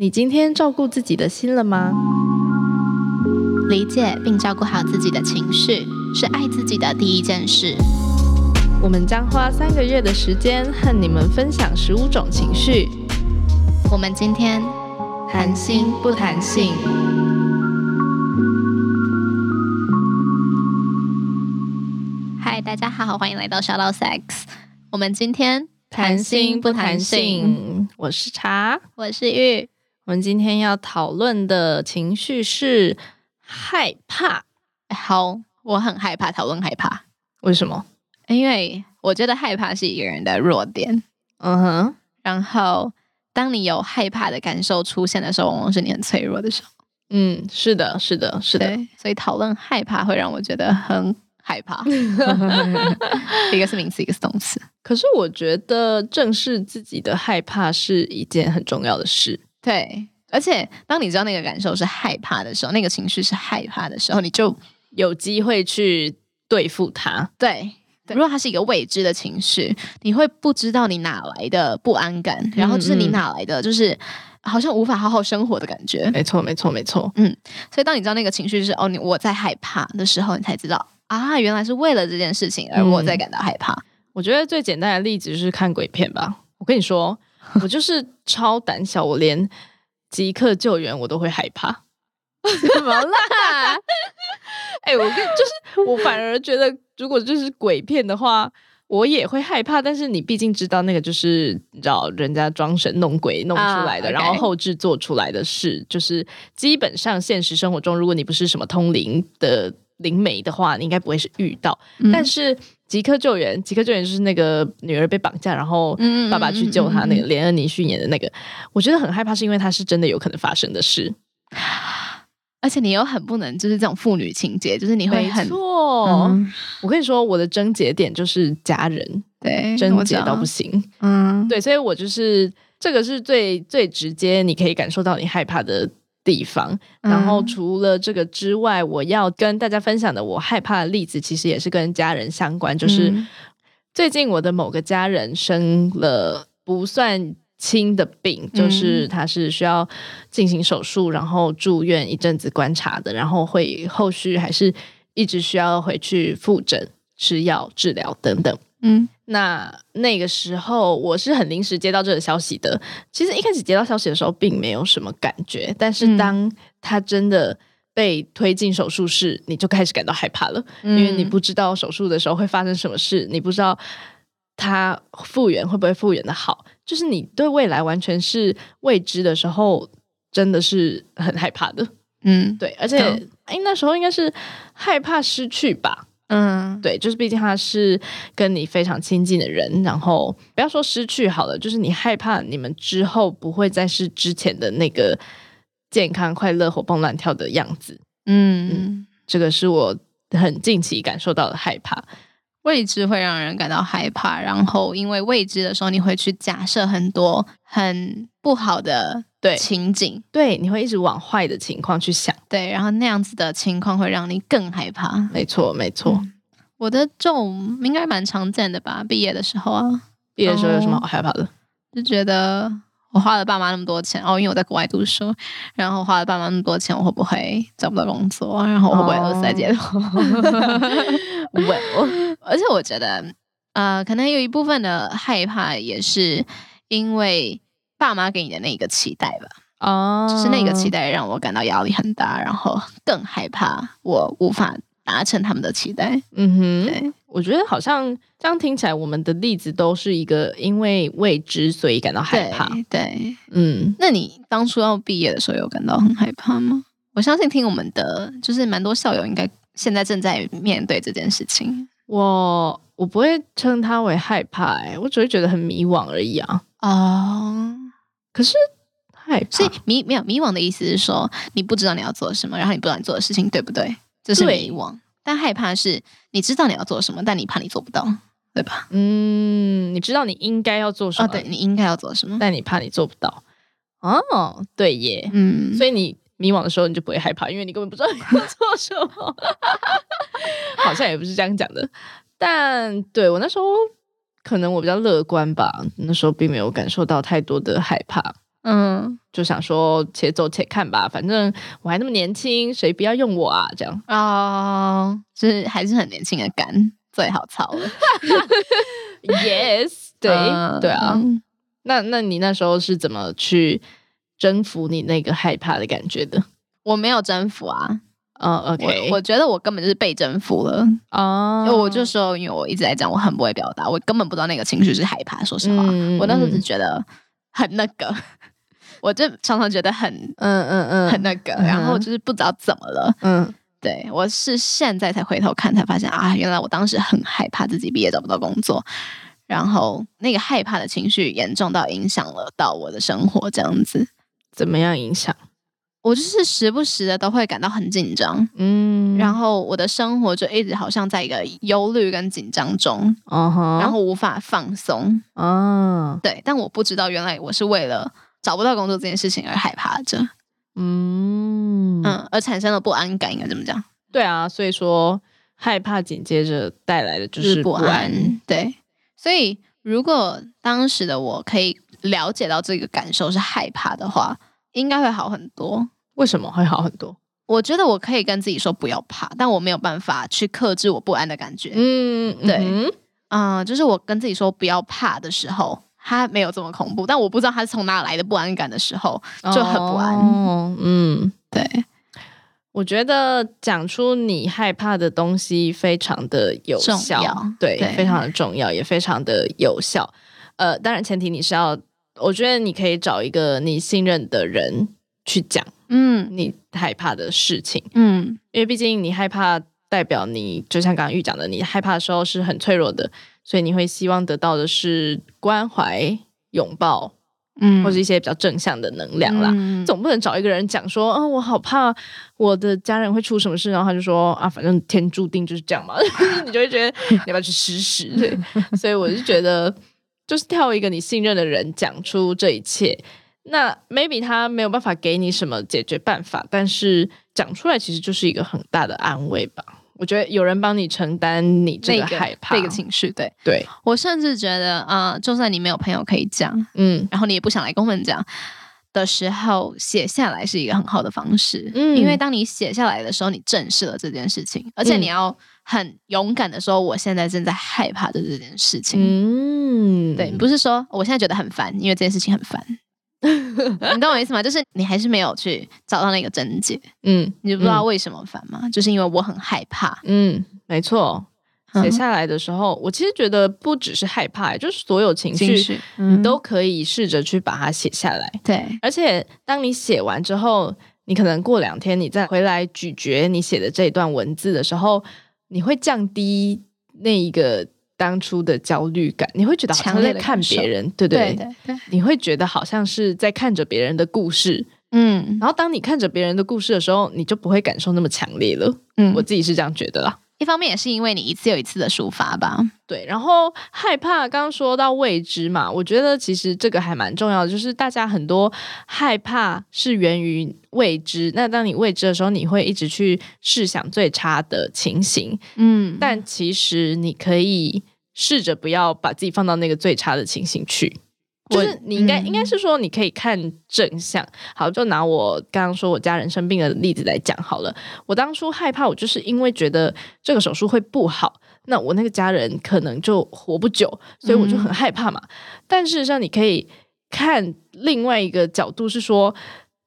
你今天照顾自己的心了吗？理解并照顾好自己的情绪，是爱自己的第一件事。我们将花三个月的时间和你们分享十五种情绪。我们今天谈心不谈性。嗨，大家好，欢迎来到 Shadow Sex。我们今天谈心不谈性，我是茶，我是玉。我们今天要讨论的情绪是害怕。好，我很害怕讨论害怕，为什么？因为我觉得害怕是一个人的弱点。嗯哼，然后当你有害怕的感受出现的时候，往往是你很脆弱的时候。嗯，是的，是的，是的。所以讨论害怕会让我觉得很害怕。一个是名词，一个是动词。可是我觉得正视自己的害怕是一件很重要的事。对，而且当你知道那个感受是害怕的时候，那个情绪是害怕的时候，你就有机会去对付它。对。如果它是一个未知的情绪，你会不知道你哪来的不安感，然后就是你哪来的就是好像无法好好生活的感觉。没错，没错，没错。嗯，所以当你知道那个情绪是哦，你我在害怕的时候，你才知道啊，原来是为了这件事情而我在感到害怕。我觉得最简单的例子就是看鬼片吧。我跟你说，我就是超胆小，我连即刻救援我都会害怕。怎么啦？哎，我跟就是我反而觉得，如果就是鬼片的话，我也会害怕。但是你毕竟知道那个就是你知道人家装神弄鬼弄出来的，然后后制做出来的事，就是基本上现实生活中，如果你不是什么通灵的灵媒的话，你应该不会是遇到。但是即刻救援，即刻救援就是那个女儿被绑架，然后爸爸去救她，那个连恩尼逊演的那个，我觉得很害怕，是因为它是真的有可能发生的事。而且你又很不能，就是这种父女情节，就是你会很错。我跟你说，我的症结点就是家人，对，症结到不行。嗯，对，所以我就是这个是最最直接，你可以感受到你害怕的地方。然后除了这个之外，我要跟大家分享的我害怕的例子，其实也是跟家人相关。就是最近我的某个家人生了不算。轻的病就是他是需要进行手术，然后住院一阵子观察的，然后会后续还是一直需要回去复诊、吃药、治疗等等。嗯，那那个时候我是很临时接到这个消息的。其实一开始接到消息的时候并没有什么感觉，但是当他真的被推进手术室，你就开始感到害怕了，因为你不知道手术的时候会发生什么事，你不知道他复原会不会复原的好。就是你对未来完全是未知的时候，真的是很害怕的。嗯，对，而且哎，那时候应该是害怕失去吧。嗯，对，就是毕竟他是跟你非常亲近的人，然后不要说失去好了，就是你害怕你们之后不会再是之前的那个健康、快乐、活蹦乱跳的样子。嗯，这个是我很近期感受到的害怕。未知会让人感到害怕，然后因为未知的时候，你会去假设很多很不好的对情景，对，你会一直往坏的情况去想，对，然后那样子的情况会让你更害怕。没错，没错。我的这种应该蛮常见的吧？毕业的时候啊，毕业的时候有什么好害怕的？就觉得我花了爸妈那么多钱哦，因为我在国外读书，然后花了爸妈那么多钱，我会不会找不到工作？然后我会不会饿死在街头？我。而且我觉得，呃，可能有一部分的害怕也是因为爸妈给你的那个期待吧。哦，就是那个期待让我感到压力很大，然后更害怕我无法达成他们的期待。嗯哼，对，我觉得好像这样听起来，我们的例子都是一个因为未知所以感到害怕。对，嗯，那你当初要毕业的时候有感到很害怕吗？我相信听我们的，就是蛮多校友应该现在正在面对这件事情。我我不会称它为害怕，哎，我只会觉得很迷惘而已啊。哦，可是害怕，所以迷没有迷惘的意思是说你不知道你要做什么，然后你不知道你做的事情对不对，这是迷惘。但害怕是你知道你要做什么，但你怕你做不到，对吧？嗯，你知道你应该要做什么，对你应该要做什么，但你怕你做不到。哦，对耶，嗯，所以你。迷惘的时候，你就不会害怕，因为你根本不知道你要做什么。好像也不是这样讲的，但对我那时候可能我比较乐观吧，那时候并没有感受到太多的害怕。嗯，就想说且走且看吧，反正我还那么年轻，谁不要用我啊？这样哦，就是还是很年轻的肝最好操了。Yes，对对啊。那那你那时候是怎么去征服你那个害怕的感觉的？我没有征服啊。嗯，OK，我觉得我根本就是被征服了哦。因为我就说，因为我一直在讲，我很不会表达，我根本不知道那个情绪是害怕。说实话，我那时候只觉得很那个，我就常常觉得很嗯嗯嗯很那个，然后就是不知道怎么了。嗯，对我是现在才回头看才发现啊，原来我当时很害怕自己毕业找不到工作，然后那个害怕的情绪严重到影响了到我的生活，这样子怎么样影响？我就是时不时的都会感到很紧张，嗯，然后我的生活就一直好像在一个忧虑跟紧张中，然后无法放松，哦，对，但我不知道原来我是为了找不到工作这件事情而害怕着，嗯嗯，而产生了不安感，应该怎么讲？对啊，所以说害怕紧接着带来的就是不安，对，所以如果当时的我可以了解到这个感受是害怕的话。应该会好很多。为什么会好很多？我觉得我可以跟自己说不要怕，但我没有办法去克制我不安的感觉。嗯，对，嗯，就是我跟自己说不要怕的时候，它没有这么恐怖。但我不知道它是从哪来的不安感的时候，就很不安。嗯，对。我觉得讲出你害怕的东西非常的有效，对，非常的重要，也非常的有效。呃，当然前提你是要。我觉得你可以找一个你信任的人去讲，嗯，你害怕的事情，嗯，因为毕竟你害怕，代表你就像刚刚玉讲的，你害怕的时候是很脆弱的，所以你会希望得到的是关怀、拥抱，嗯，或是一些比较正向的能量啦。总不能找一个人讲说，啊，我好怕我的家人会出什么事，然后他就说，啊，反正天注定就是这样嘛，你就会觉得你要不要去试试？对，所以我是觉得。就是挑一个你信任的人讲出这一切，那 maybe 他没有办法给你什么解决办法，但是讲出来其实就是一个很大的安慰吧。我觉得有人帮你承担你这个害怕、这个情绪，对对。我甚至觉得啊，就算你没有朋友可以讲，嗯，然后你也不想来跟我们讲的时候，写下来是一个很好的方式。嗯，因为当你写下来的时候，你正视了这件事情，而且你要。很勇敢的说，我现在正在害怕的这件事情。嗯，对，不是说我现在觉得很烦，因为这件事情很烦。你懂我意思吗？就是你还是没有去找到那个症结。嗯，你不知道为什么烦吗？就是因为我很害怕。嗯，没错。写下来的时候，我其实觉得不只是害怕，就是所有情绪，你都可以试着去把它写下来。对，而且当你写完之后，你可能过两天，你再回来咀嚼你写的这一段文字的时候。你会降低那一个当初的焦虑感，你会觉得好像在看别人，对。对对，你会觉得好像是在看着别人的故事，嗯，然后当你看着别人的故事的时候，你就不会感受那么强烈了，嗯，我自己是这样觉得啦。一方面也是因为你一次又一次的抒发吧，对。然后害怕，刚刚说到未知嘛，我觉得其实这个还蛮重要的，就是大家很多害怕是源于未知。那当你未知的时候，你会一直去试想最差的情形，嗯。但其实你可以试着不要把自己放到那个最差的情形去。就是你应该应该是说你可以看正向，好，就拿我刚刚说我家人生病的例子来讲好了。我当初害怕，我就是因为觉得这个手术会不好，那我那个家人可能就活不久，所以我就很害怕嘛。但事实上，你可以看另外一个角度，是说，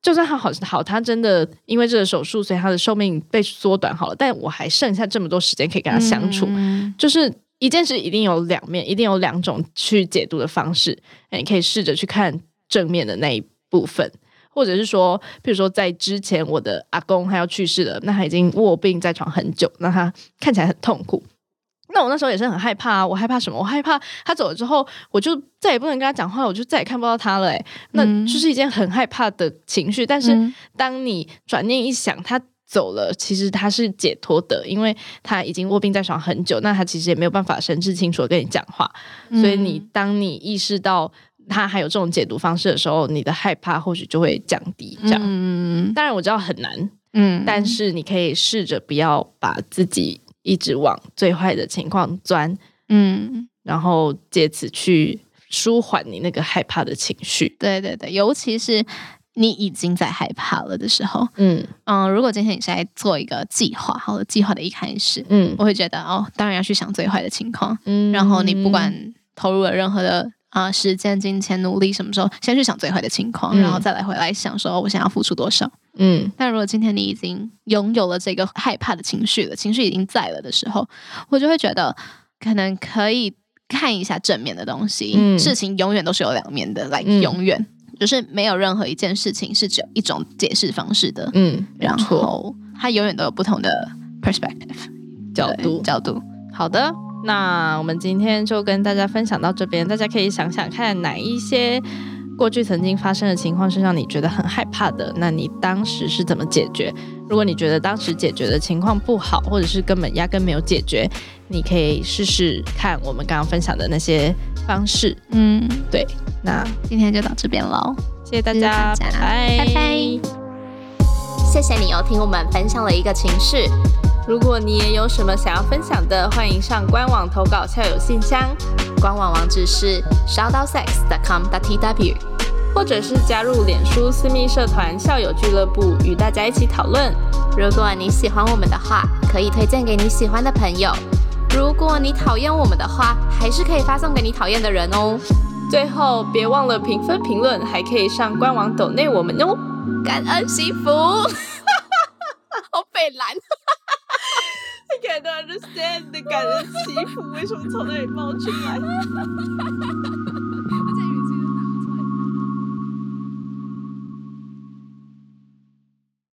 就算他好好，他真的因为这个手术，所以他的寿命被缩短好了，但我还剩下这么多时间可以跟他相处，就是。一件事一定有两面，一定有两种去解读的方式。你可以试着去看正面的那一部分，或者是说，比如说在之前我的阿公他要去世了，那他已经卧病在床很久，那他看起来很痛苦。那我那时候也是很害怕啊，我害怕什么？我害怕他走了之后，我就再也不能跟他讲话，我就再也看不到他了。哎，那就是一件很害怕的情绪。但是当你转念一想，他。走了，其实他是解脱的，因为他已经卧病在床很久，那他其实也没有办法神志清楚的跟你讲话，所以你当你意识到他还有这种解读方式的时候，你的害怕或许就会降低。这样，当然我知道很难，嗯，但是你可以试着不要把自己一直往最坏的情况钻，嗯，然后借此去舒缓你那个害怕的情绪。对对对，尤其是你已经在害怕了的时候，嗯。嗯，如果今天你是在做一个计划，好了，计划的一开始，嗯，我会觉得哦，当然要去想最坏的情况，嗯，然后你不管投入了任何的啊时间、金钱、努力，什么时候先去想最坏的情况，然后再来回来想说我想要付出多少，嗯。但如果今天你已经拥有了这个害怕的情绪了，情绪已经在了的时候，我就会觉得可能可以。看一下正面的东西，嗯。事情永远都是有两面的，来永远就是没有任何一件事情是只有一种解释方式的。嗯，然后它永远都有不同的 perspective 角度角度。好的，那我们今天就跟大家分享到这边，大家可以想想看哪一些。过去曾经发生的情况是让你觉得很害怕的，那你当时是怎么解决？如果你觉得当时解决的情况不好，或者是根本压根没有解决，你可以试试看我们刚刚分享的那些方式。嗯，对。那今天就到这边喽，谢谢大家，拜拜，拜拜。谢谢你哦，听我们分享了一个情绪。如果你也有什么想要分享的，欢迎上官网投稿校友信箱，官网网址是 shoutdownsex.com.tw，或者是加入脸书私密社团校友俱乐部，与大家一起讨论。如果你喜欢我们的话，可以推荐给你喜欢的朋友；如果你讨厌我们的话，还是可以发送给你讨厌的人哦。最后别忘了评分评论，还可以上官网抖内我们哦。感恩惜福，好北蓝。I can't understand 的感恩媳妇为什么从那里冒出来？